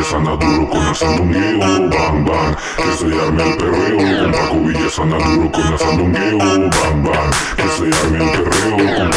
Villesana duro con el sandungueo, bam bam. Que se el perreo con bam bam. Que se el perreo con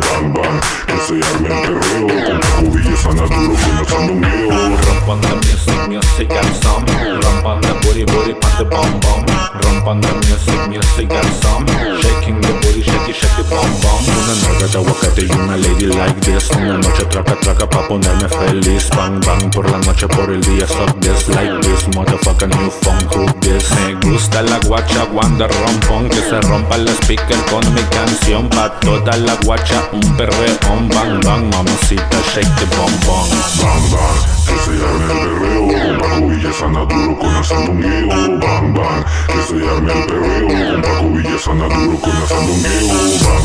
bam bam. Que se el perreo con Paco Villesana duro con el sandungueo. Ramp on the music, music and some. Ramp on the booty, booty, put the bomb bomb. Ramp on the music, music and some. Shaking the booty, shake it, bomb bomb. Una de aguacate y una lady like this. Una noche traca, traca pa' ponerme feliz. Bang, bang por la noche, por el día. Suck this like this, motherfucker, new phone, cook this. Me gusta la guacha, wanda rompón. Que se rompa el speaker con mi canción. Pa' toda la guacha, un perreón. Bang, bang, mamacita, shake the bomb bomb. Bam bam, que se arme el perreo con Paco Villesana duro con el sandungueo, bam bam, que se arme el perreo con Paco Villesana duro con el sandungueo,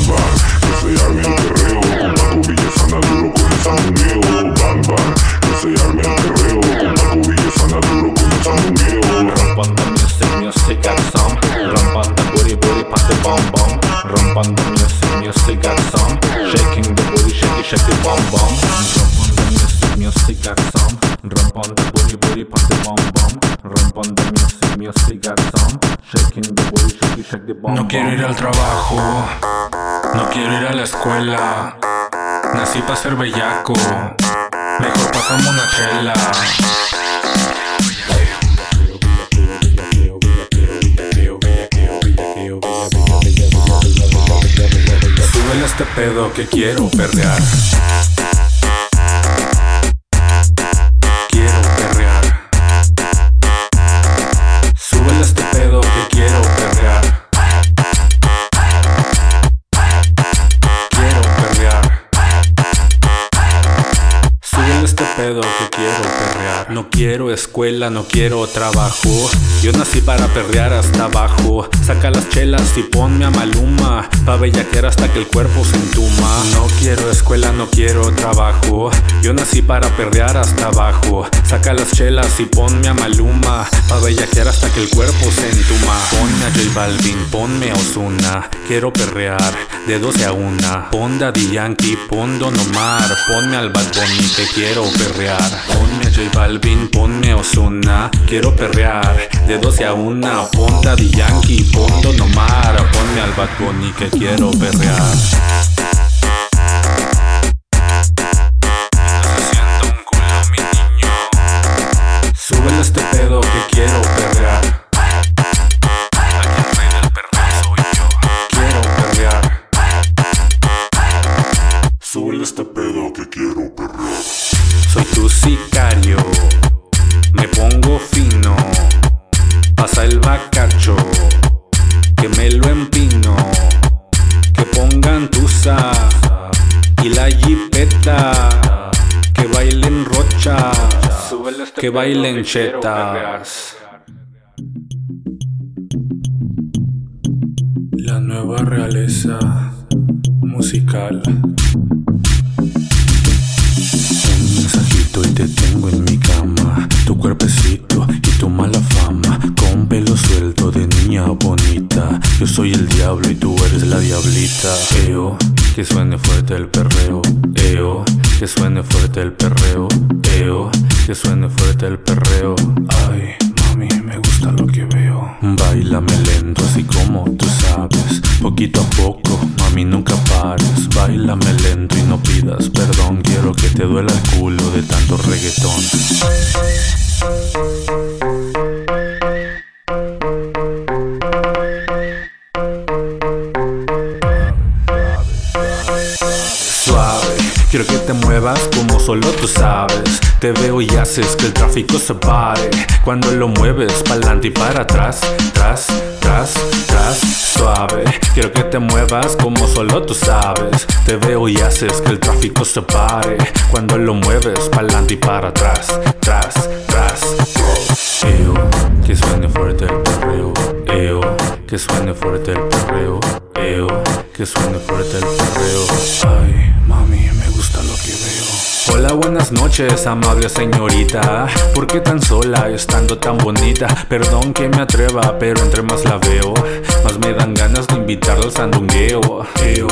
bam ir al trabajo, no quiero ir a la escuela. Nací para ser bellaco, mejor pasamos una chela. Súbele este pedo que quiero perrear. Súbele No quiero escuela, no quiero trabajo. Yo nací para perrear hasta abajo. Saca las chelas y ponme a maluma. Pa' bellaquear hasta que el cuerpo se entuma. No quiero escuela, no quiero trabajo. Yo nací para perrear hasta abajo. Saca las chelas y ponme a maluma. Pa' bellaquear hasta que el cuerpo se entuma. Ponme a J Balvin, ponme a Ozuna. Quiero perrear de 12 a 1. Pon Daddy Yankee, pon Don Omar. Ponme al Bad Bunny que quiero perrear. Ponme a J ponme a Ozuna. Quiero perrear de 12 a 1. Pon Daddy Yankee, pon Don Omar. Ponme al Bad Bunny que quiero perrear. Súbele este pedo que quiero perrear. Que bailen chetas. La nueva realeza musical. Un mensajito y te tengo en mi cama. Tu cuerpecito y tu mala fama. Con pelo suelto de niña bonita. Yo soy el diablo y tú eres la diablita. Eo, que suene fuerte el perreo. Eo, que suene fuerte el perreo. Eo, que suene fuerte el perreo. Ay, mami, me gusta lo que veo. Bailame lento, así como tú sabes. Poquito a poco, mami, nunca pares. Bailame lento y no pidas perdón. Quiero que te duela el culo de tanto reggaetón. Solo tú sabes. Te veo y haces que el tráfico se pare. Cuando lo mueves pa'lante y para atrás, tras, tras, tras. Suave, quiero que te muevas como solo tú sabes. Te veo y haces que el tráfico se pare. Cuando lo mueves pa'lante y para atrás, tras, tras. Eo, que suene fuerte el perreo. Eo, que suene fuerte el perreo. Eo, que suene fuerte el perreo. Ay, mami, me Hola, buenas noches, amable señorita. ¿Por qué tan sola, estando tan bonita? Perdón que me atreva, pero entre más la veo, más me dan ganas de invitarla al sandungueo. Eo,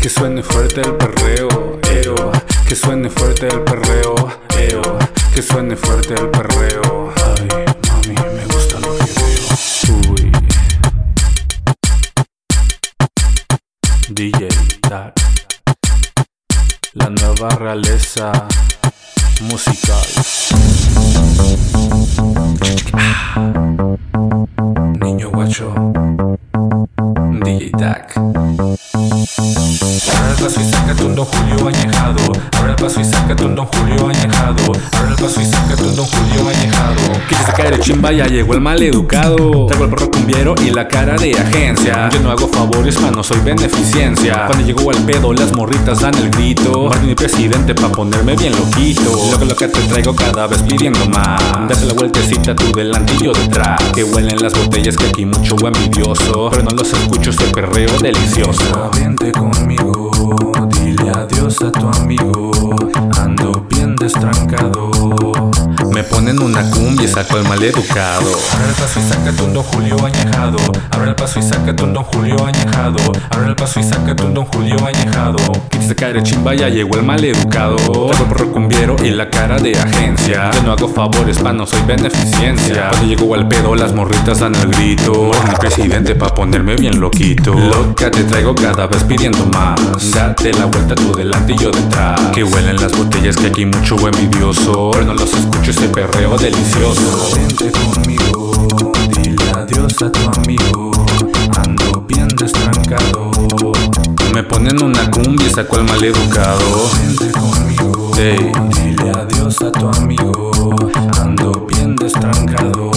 que suene fuerte el perreo. Eo, que suene fuerte el perreo. video, que suene fuerte el perreo. Ay, mami, me gusta lo que veo. Uy. DJ Tac. La nueva realeza musical. Niño guacho. DJ Tac. Abre el paso y sácate un Don Julio añejado. Abre el paso y sácate un Don Julio añejado. Abre el paso y sácate un Don Julio añejado. Quise caer de chimba, ya llegó el mal educado. Traigo el perro cumbiero y la cara de agencia. Yo no hago favores, no soy beneficencia. Cuando llegó al pedo, las morritas dan el grito. Martín y presidente pa' ponerme bien loquito. Lo que lo que te traigo cada vez pidiendo más. Date la vueltecita tú delante y yo detrás. Que huelen las botellas que aquí mucho envidioso. Pero no los escucho, ese perreo delicioso. Vente conmigo, dile adiós a tu amigo. Ando bien destrancado. Me ponen una cumbia y saco el mal educado. Abre el paso y sácate un Don Julio añejado. Abre el paso y sácate un Don Julio añejado. Abre el paso y sácate un Don Julio añejado. Quise caer chimba, ya llegó el mal educado. Traigo perro cumbiero y la cara de agencia. Yo no hago favores, pa' no soy beneficencia. Cuando llegó al pedo, las morritas dan el grito. Mi presidente pa' ponerme bien loquito. Loca te traigo cada vez pidiendo más. Date la vuelta tú delante y yo detrás. Que huelen las botellas que aquí mucho envidioso. Pero no los escucho ese perreo delicioso. Vente conmigo, dile adiós a tu amigo. Ando bien destrancado. Me ponen una cumbia y saco el mal educado. Vente conmigo, Ey. dile adiós a tu amigo. Ando bien destrancado.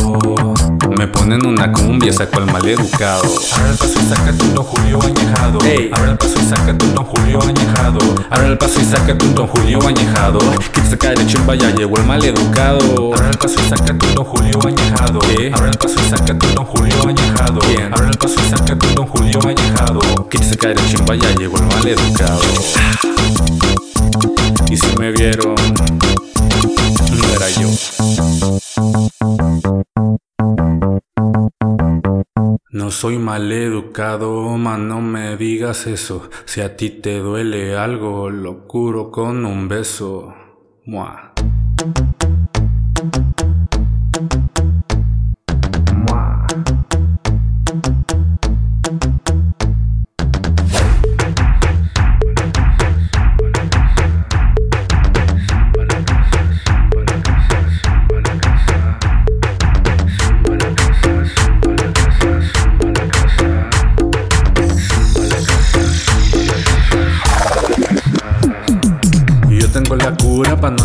Me ponen una cumbia, saco el mal educado. Abre el paso y sácate un Don Julio añejado. Ey. Abre el paso y sácate un Don Julio añejado. Abre el paso y sácate un Don Julio añejado. Quieres sacar de chimba, ya llegó el mal educado. Abre el paso y sácate un Don Julio añejado. ¿Qué? Abre el paso y sácate un Don Julio añejado. ¿Quién? Abre el paso y sácate un Don Julio añejado. Quieres sacar de chimba, ya llegó el mal educado. Y si me vieron, no era yo. Soy mal educado, man, no me digas eso. Si a ti te duele algo, lo curo con un beso. Mua.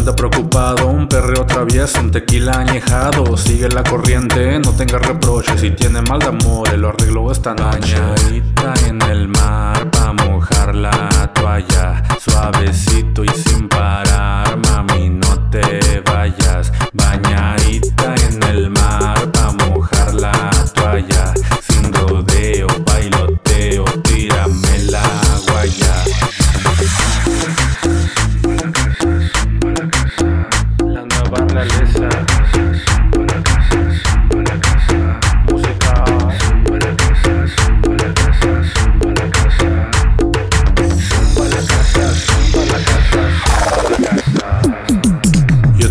Andar preocupado Un perreo travieso, un tequila añejado. Sigue la corriente, no tenga reproches Si tiene mal de amor, lo arreglo esta noche. Bañadita en el mar pa' mojar la toalla. Suavecito y sin parar, mami no te vayas. Bañadita en el mar pa' mojar la toalla. Sin rodeo, bailoteo, tírame la guaya Yo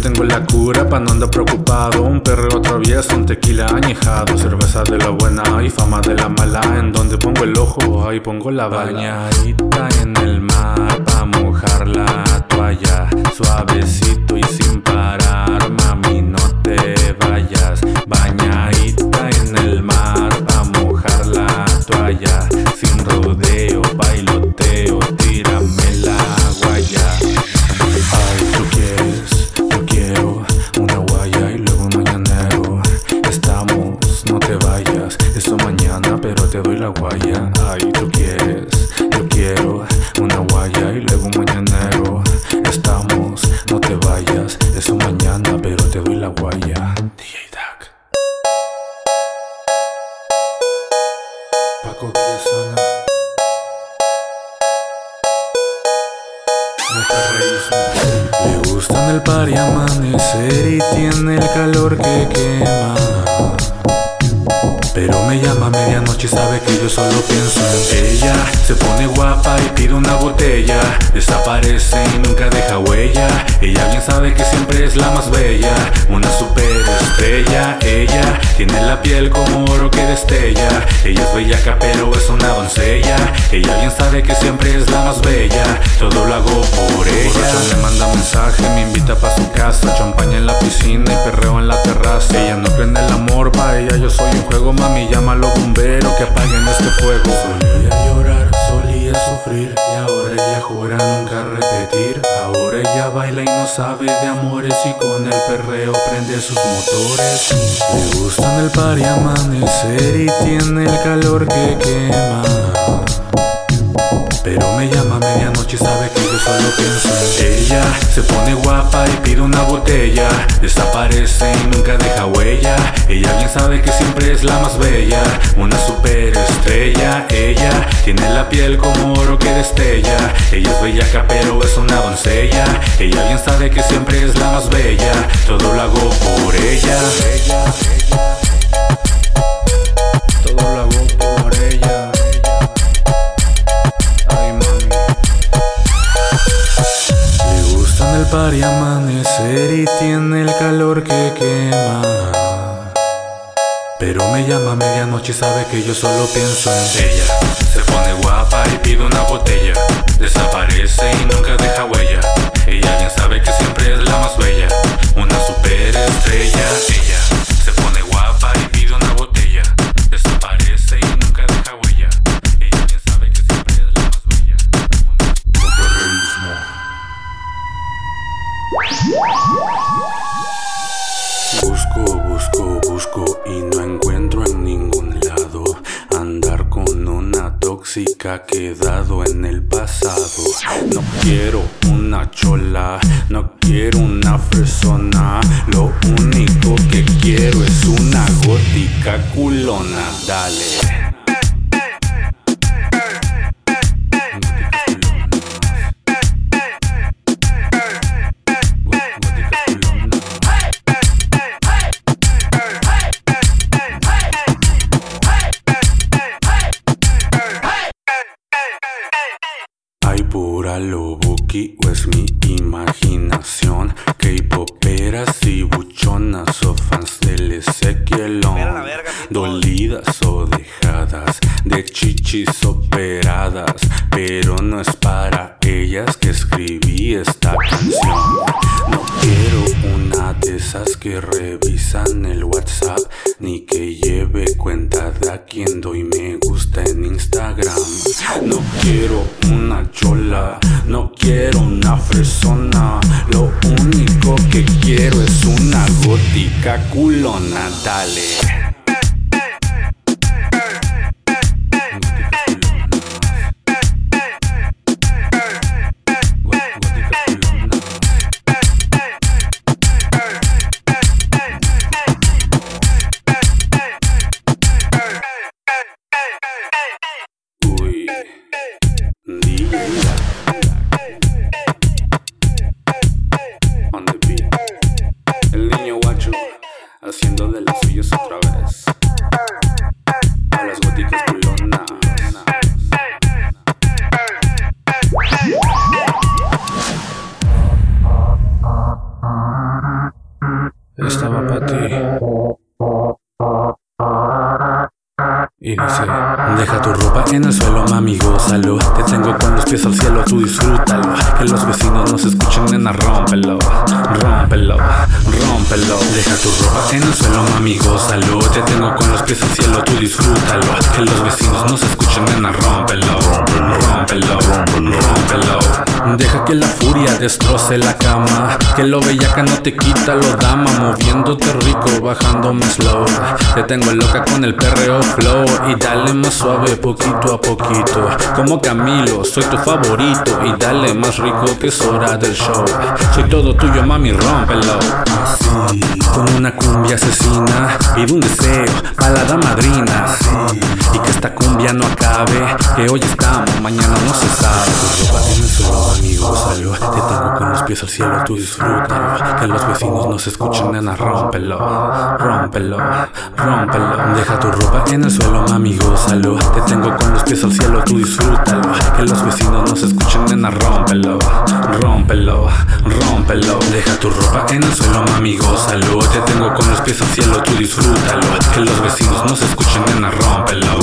tengo la cura pa' no andar preocupado. Un perreo travieso, un tequila añejado. Cerveza de la buena y fama de la mala. En donde pongo el ojo, ahí pongo la bañadita en el mar Pa' mojar la Suavecito y sin parar Mami, no te vayas Bañadita en el mar Pa' mojar la toalla Sin rodeo, bailoteo Tírame la guaya Ay, tú quieres, yo quiero una guaya y luego un mañanero. Estamos, no te vayas, eso mañana, pero te doy la guaya. Amanecer y tiene el calor que quema. Pero me llama a medianoche y sabe que yo solo pienso en ella. Se pone guapa y pide una botella. Desaparece y nunca deja huella. Ella bien sabe que siempre es la más bella, una superestrella. Ella tiene la piel como oro que destella. Ella es bellaca, pero es una doncella. Ella bien sabe que siempre es la más bella. Todo lo hago por ella. me manda mensaje, me invita pa' su casa. Champaña en la piscina y perreo en la terraza. Ella no cree en el amor, pa' ella yo soy un juego. Mami, llámalo bombero que apaguen este fuego. Solía llorar, solía sufrir. Y ahora ella jura nunca repetir. Ahora ella baila y no sabe de amores. Y con el perreo prende sus motores. Le gustan el par y amanecer. Y tiene el calor que quema. Pero me llama a medianoche y sabe que yo solo pienso en ella. Se pone guapa y pide una botella. Desaparece y nunca deja huella. Ella bien sabe que siempre es la más bella. Una superestrella. Ella tiene la piel como oro que destella. Ella es bellaca pero es una doncella. Ella bien sabe que siempre es la más bella. Todo lo hago por ella. Todo lo hago por El par y amanecer y tiene el calor que quema. Pero me llama a medianoche y sabe que yo solo pienso en ella. Se pone guapa y pide una botella. Desaparece y nunca deja huella. Ella bien sabe que siempre es la más bella. Una superestrella. Ella Busco, busco, busco y no encuentro en ningún lado andar con una tóxica quedado en el pasado. No quiero una chola, no quiero una fresona. Lo único que quiero es una gótica culona. Dale. O es mi imaginación. K-poperas y buchonas o fans del Ezequielón Dolidas o dejadas de chichis operadas. Pero no es para ellas que escribí esta canción esas que revisan el WhatsApp Ni que lleve cuenta de a quien doy me gusta en Instagram. No quiero una chola, no quiero una fresona Lo único que quiero es una gótica culona, dale deja tu ropa en el suelo, mami, gózalo. Te tengo con los pies al cielo, tú disfrútalo. Que los vecinos nos escuchen, nena, rómpelo Rómpelo, rómpelo Deja tu ropa en el suelo, mami, gózalo. Te tengo con los pies al cielo, tú disfrútalo. Que los vecinos nos escuchen, nena, rómpelo. Rómpelo, rómpelo. Deja que la furia destroce la cama. Que lo bellaca no te quita lo dama Moviéndote rico, bajándome slow Te tengo loca con el perreo flow Y dale más suave poquito a poquito. Como Camilo, soy tu favorito Y dale más rico que es hora del show. Soy todo tuyo mami, rómpelo. Así, con una cumbia asesina Pido un deseo para la dama madrina Y que esta cumbia no acabe Que hoy estamos, mañana no se sabe Tu ropa en el suelo amigo, salió Te tengo con los pies al cielo, tú disfrútalo. Que los vecinos nos escuchen, nena, rómpelo, rómpelo, rómpelo. Deja tu ropa en el suelo, mami, gózalo. Te tengo con los pies al cielo, tú disfrútalo. Que los vecinos nos escuchen, nena, rómpelo, rómpelo, rómpelo. Deja tu ropa en el suelo, mami, gózalo. Te tengo con los pies al cielo, tú disfrútalo. Que los vecinos nos escuchen, nena, rómpelo,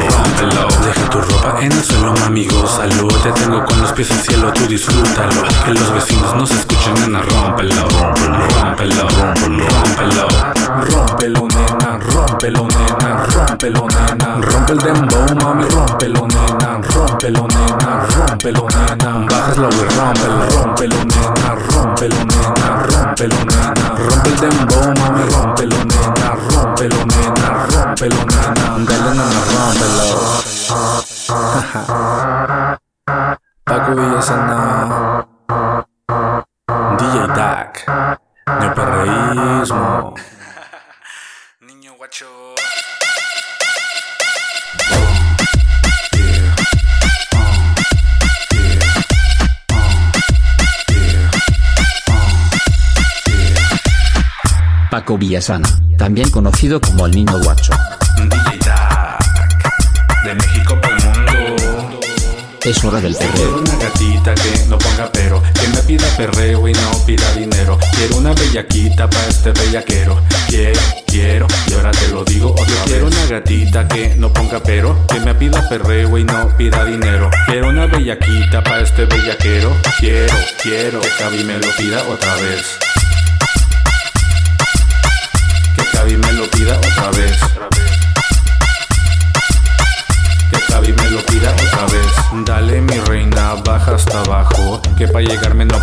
rómpelo, rómpelo. Deja tu ropa en el suelo, mami, gózalo. Te tengo con los pies al cielo, tú disfrútalo. Que los vecinos nos escuchen, nena, rómpelo, rómpelo, rómpelo. Rómpelo, nena, rómpelo, nena, rómpelo, nena. Rompe el dembow, mami, rómpelo, nena, rómpelo, nena, rómpelo, nena. Bajas la y rómpelo, rómpelo, nena, rómpelo, nena, rómpelo, nena. Rompe el dembow, mami, rómpelo, nena, rómpelo, nena, rómpelo, nena. Dale, nena, rómpelo. Paco Villasana DJ Dak Neoperreísmo. Niño guacho. Paco Villasana, también conocido como el Niño Guacho. Es hora del Quiero perreo. una gatita que no ponga pero, que me pida perreo y no pida dinero. Quiero una bellaquita pa' este bellaquero. Quiero, quiero, y ahora te lo digo otra vez. Quiero una gatita que no ponga pero, que me pida perreo y no pida dinero. Quiero una bellaquita pa' este bellaquero. Quiero, quiero, que Cabi me lo pida otra vez. Que Cabi me lo pida otra vez.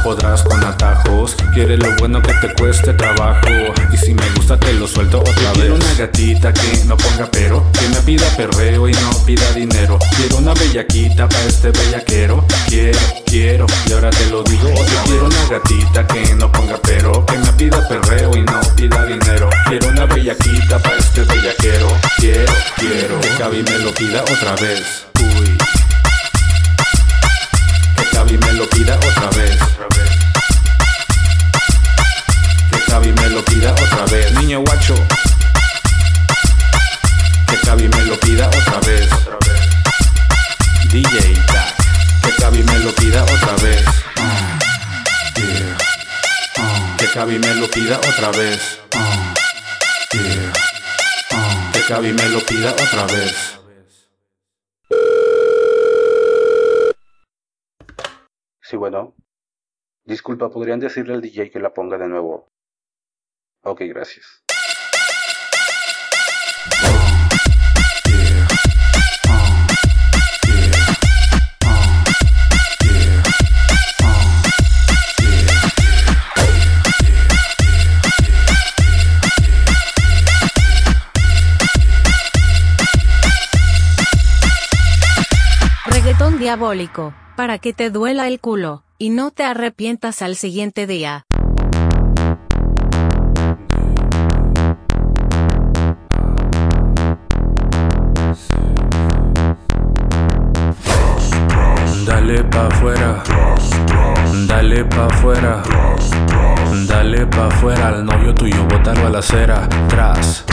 Podrás con atajos. Quieres lo bueno que te cueste trabajo. Y si me gusta te lo suelto otra vez. Quiero una gatita que no ponga pero. Que me pida perreo y no pida dinero. Quiero una bellaquita pa' este bellaquero. Quiero, quiero, y ahora te lo digo otra. Quiero una gatita que no ponga pero. Que me pida perreo y no pida dinero. Quiero una bellaquita pa' este bellaquero. Quiero, quiero, que Cabi me lo pida otra vez. Uy. Que Cabi me lo pida otra vez. Me lo pida otra vez. Niño guacho. Que Cabi me lo pida otra vez. DJ. Que Cabi me lo pida otra vez. Que Cabi me lo pida otra vez. Que Cabi me lo pida otra vez. Sí, bueno. Disculpa, ¿podrían decirle al DJ que la ponga de nuevo? Ok, gracias. Diabólico, para que te duela el culo, y no te arrepientas al siguiente día. Dale pa' afuera, dale pa' afuera, dale pa' afuera. Al novio tuyo, botarlo a la acera, tras.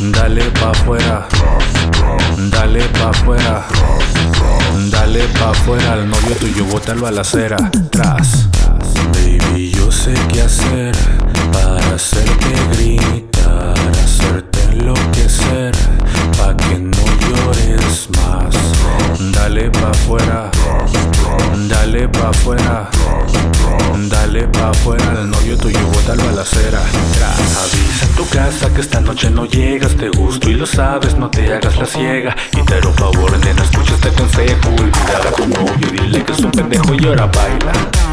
Dale pa' afuera, dale pa' afuera, dale pa' afuera. Al novio tuyo, botarlo a la acera, tras. Baby, yo sé qué hacer para hacerte gritar, hacerte enloquecer, pa' que no llores más. Dale pa' afuera, dale pa' afuera, dale pa' afuera al novio tuyo, bótalo a la acera. Avisa en tu casa que esta noche no llegas, te gusto y lo sabes, no te hagas la ciega. Y te lo favor, nena, escucha este consejo, olvida a tu novio, dile que es un pendejo y ahora baila.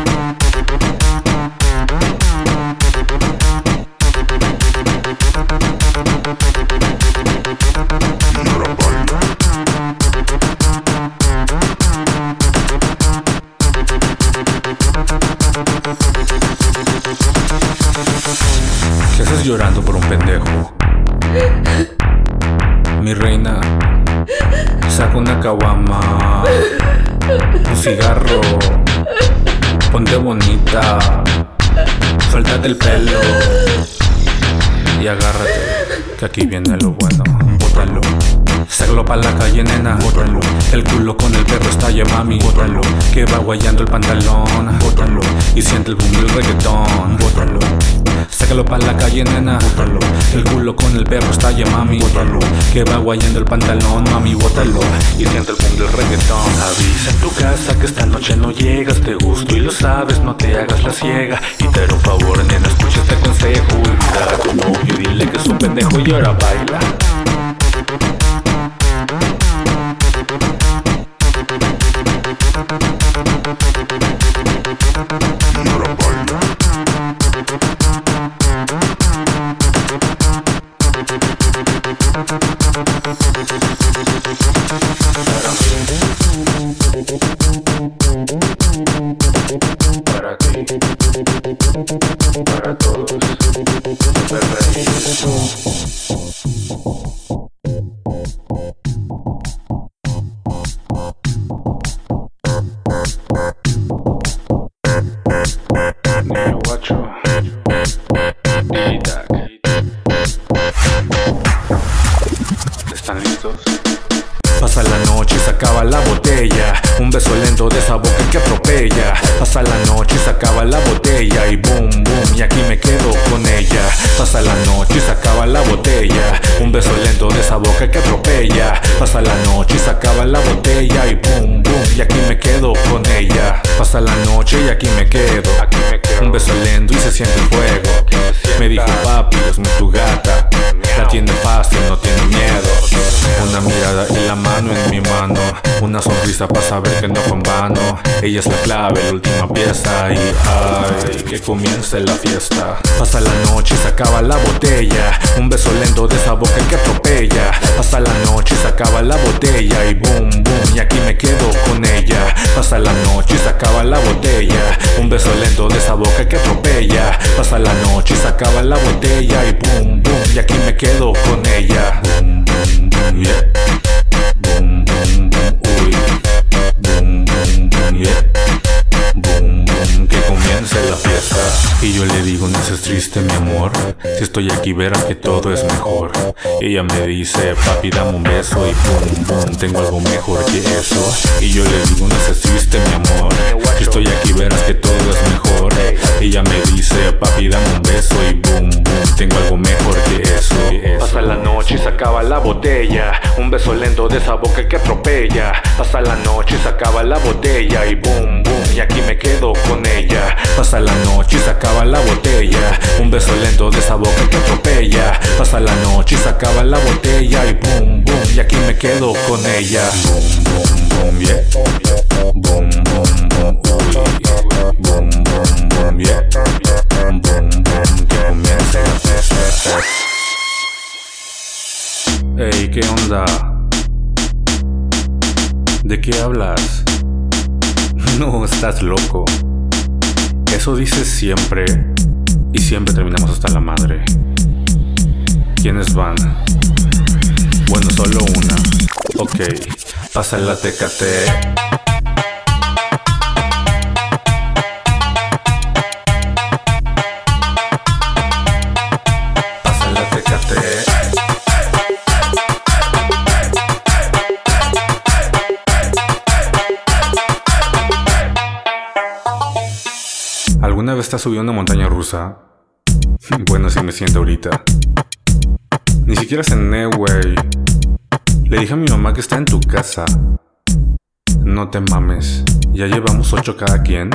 Por un pendejo? Mi reina, saca una caguama, un cigarro ponte bonita, suéltate el pelo y agárrate, que aquí viene lo bueno, bótalo. Sácalo pa' la calle, nena, bótalo. El culo con el perro está ya mami, bótalo. Que va guayando el pantalón, bótalo. Y siente el boom del reggaetón, bótalo. Sácalo pa' la calle, nena, bótalo. El culo con el perro está ya mami, bótalo. Que va guayando el pantalón, mami, bótalo. Y siente el boom del reggaetón. Avisa en tu casa que esta noche no llegas, te gusto y lo sabes, no te hagas la ciega. Y te haré un favor, nena, escucha este consejo. Y mira tu novio, dile que es un pendejo y ahora baila. Me dijo papi, es tu gata. La tiene fácil, no tiene miedo. Una mirada y la mano en mi mano. Una sonrisa para saber que no fue en vano. Ella es la clave, la última pieza. Y ay, que comience la fiesta. Pasa la noche y se acaba la botella. Un beso lento de esa boca que atropella. Pasa la noche y se acaba la botella. Y boom, boom, y aquí me quedo con ella. Pasa la noche y se acaba la botella. Un beso lento de esa boca que atropella. Pasa la noche y se acaba la botella. Y boom, boom, y aquí me quedo con ella. Y yo le digo, no seas triste, mi amor. Si estoy aquí, verás que todo es mejor. Ella me dice, papi, dame un beso. Y boom, boom, tengo algo mejor que eso. Y yo le digo, no seas triste, mi amor. Si estoy aquí, verás que todo es mejor. Ella me dice, papi, dame un beso. Y boom, tengo algo mejor que eso. Pasa la noche y se acaba la botella. Un beso lento de esa boca que atropella. Pasa la noche y se acaba la botella. Y boom, boom, y aquí me quedo con ella. Pasa la noche y se acaba la botella. Un beso lento de esa boca que atropella. Pasa la noche y se acaba la botella. Y boom, boom, y aquí me quedo con ella. Boom, boom, boom, yeah. Boom, Ey, ¿qué onda? ¿De qué hablas? No, estás loco. Eso dices siempre y siempre terminamos hasta la madre. ¿Quiénes van? Bueno, solo una. Ok, pasa la tecate. Vez subido a una montaña rusa? Bueno, así me siento ahorita. Ni siquiera cené, güey. Le dije a mi mamá que está en tu casa. No te mames. Ya llevamos ocho cada quien.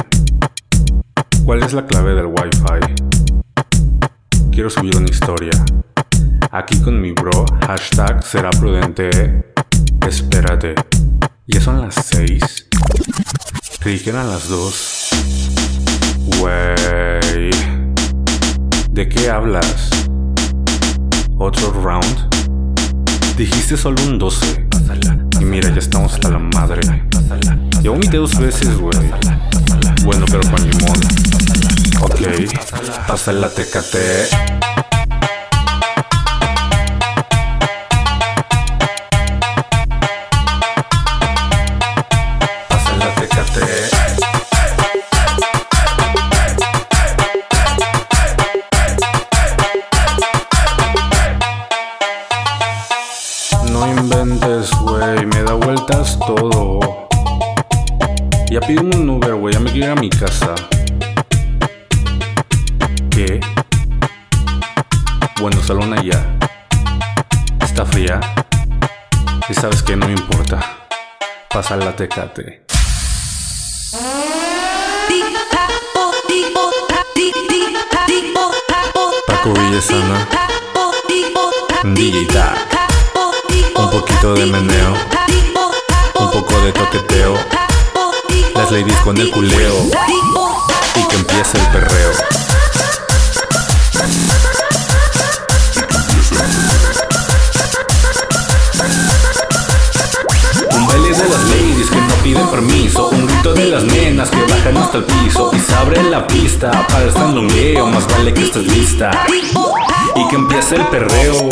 ¿Cuál es la clave del wifi? Quiero subir una historia. Aquí con mi bro, hashtag será prudente. Espérate. Ya son las seis. Creí que eran las dos. Wey. ¿De qué hablas? ¿Otro round? Dijiste solo un 12. Y mira, ya estamos hasta la madre. Ya vomité dos veces, güey. Bueno, pero con limón. Ok. Pasa la tecate. Tecate. Paco Villasana. DJ. Un poquito de meneo. Un poco de toqueteo. Las ladies con el culeo. Y que empiece el perreo. Permiso Un grito de las nenas que bajan hasta el piso Y se abre la pista para el sandungueo Más vale que estés lista Y que empiece el perreo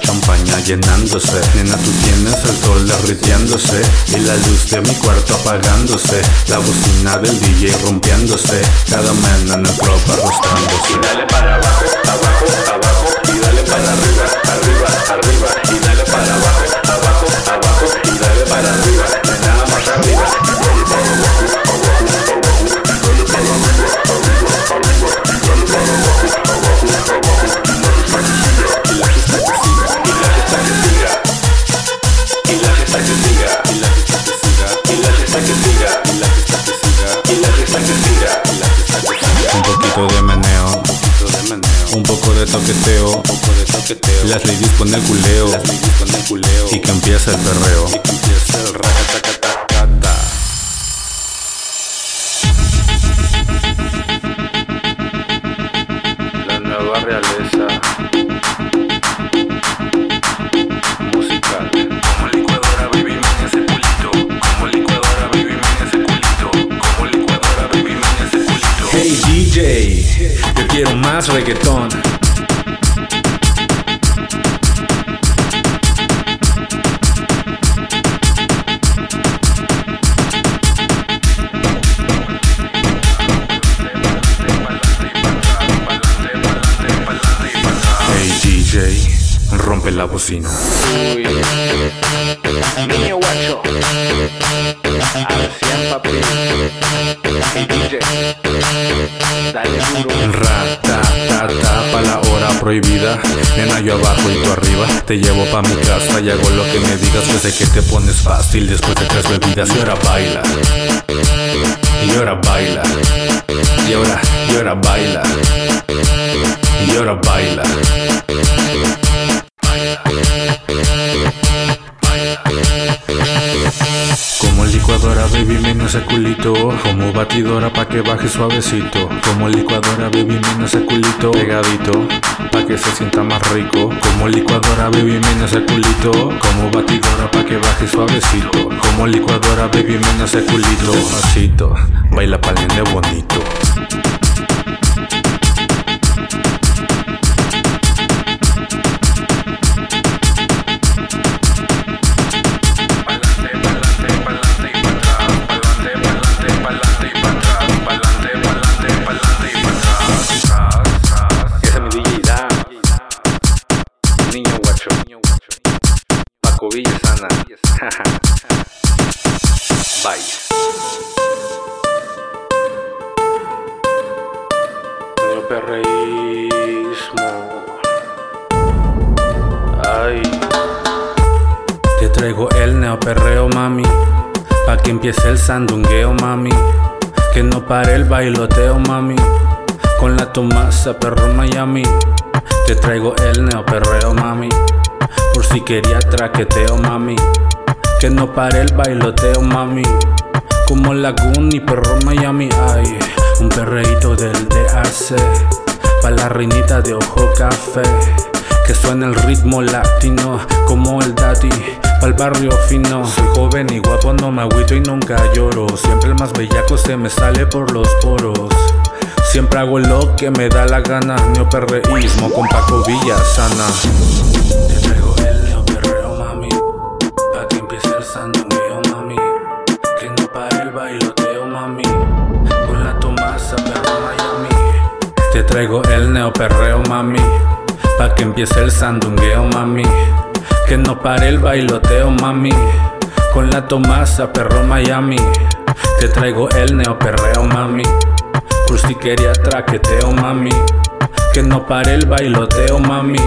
champaña llenándose. Nena, tú tienes el sol derritiéndose y la luz de mi cuarto apagándose, la bocina del DJ rompiéndose, cada mena en el club arrostrándose. Y dale para abajo, abajo, abajo, y dale para arriba, arriba, arriba, y dale para abajo, abajo, abajo, y dale para arriba, nada más arriba. Toqueteo, un poco de toqueteo. Las ladies con el culeo, las ladies con el culeo. Y que empiece el perreo, y que empiece el racatacatacata. La nueva realeza musical. Como licuadora, baby, meña ese culito. Como licuadora, baby, meña ese culito. Como licuadora, baby, ese culito. Hey DJ, yo quiero más reggaetón. La bocina. Niño guacho, al 100 papi. Hey DJ, dale duro. Rata, tata, pa' la hora prohibida. Nena, yo abajo y tú arriba. Te llevo pa' mi casa y hago lo que me digas. Yo sé que te pones fácil después de tres bebidas. Y ahora baila. Y ahora baila. Y ahora, y ahora baila. Y ahora baila. Ese culito. Como batidora, pa' que baje suavecito. Como licuadora, baby, menos ese culito. Pegadito, pa' que se sienta más rico. Como licuadora, baby, menos ese culito. Como batidora, pa' que baje suavecito. Como licuadora, baby, menos ese culito. Despacito, baila pa'l bonito. Bye. Neo perreísmo. Ay. Te traigo el neoperreo, mami. Pa' que empiece el sandungueo, mami. Que no pare el bailoteo, mami. Con la Tomasa, perro Miami. Te traigo el neoperreo, mami. Por si quería traqueteo, mami. Que no pare el bailoteo, mami. Como Lagoon y perro Miami, ay. Un perreíto del DAC. Pa' la reinita de ojo café. Que suena el ritmo latino como el daddy Pa'l barrio fino Soy joven y guapo, no me agüito y nunca lloro Siempre el más bellaco se me sale por los poros Siempre hago lo que me da la gana Neoperreísmo con Paco Villasana Te Te traigo el neoperreo, mami. Pa' que empiece el sandungueo, mami. Que no pare el bailoteo, mami. Con la Tomasa, perro Miami. Te traigo el neoperreo, mami. Crustiquería, traqueteo, mami. Que no pare el bailoteo, mami.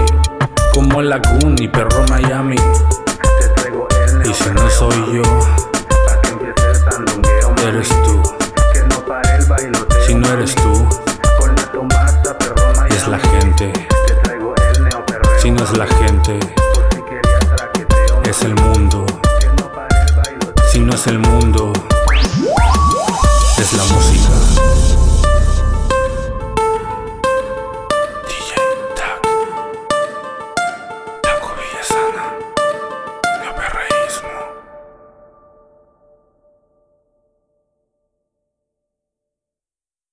Como la y perro Miami. Te traigo el Y si no soy yo Pa' que empiece el sandungueo, mami. Eres tú. Que no pare el bailoteo, Si no eres tú, la gente Si no es la gente, es el mundo. Si no es el mundo, es la música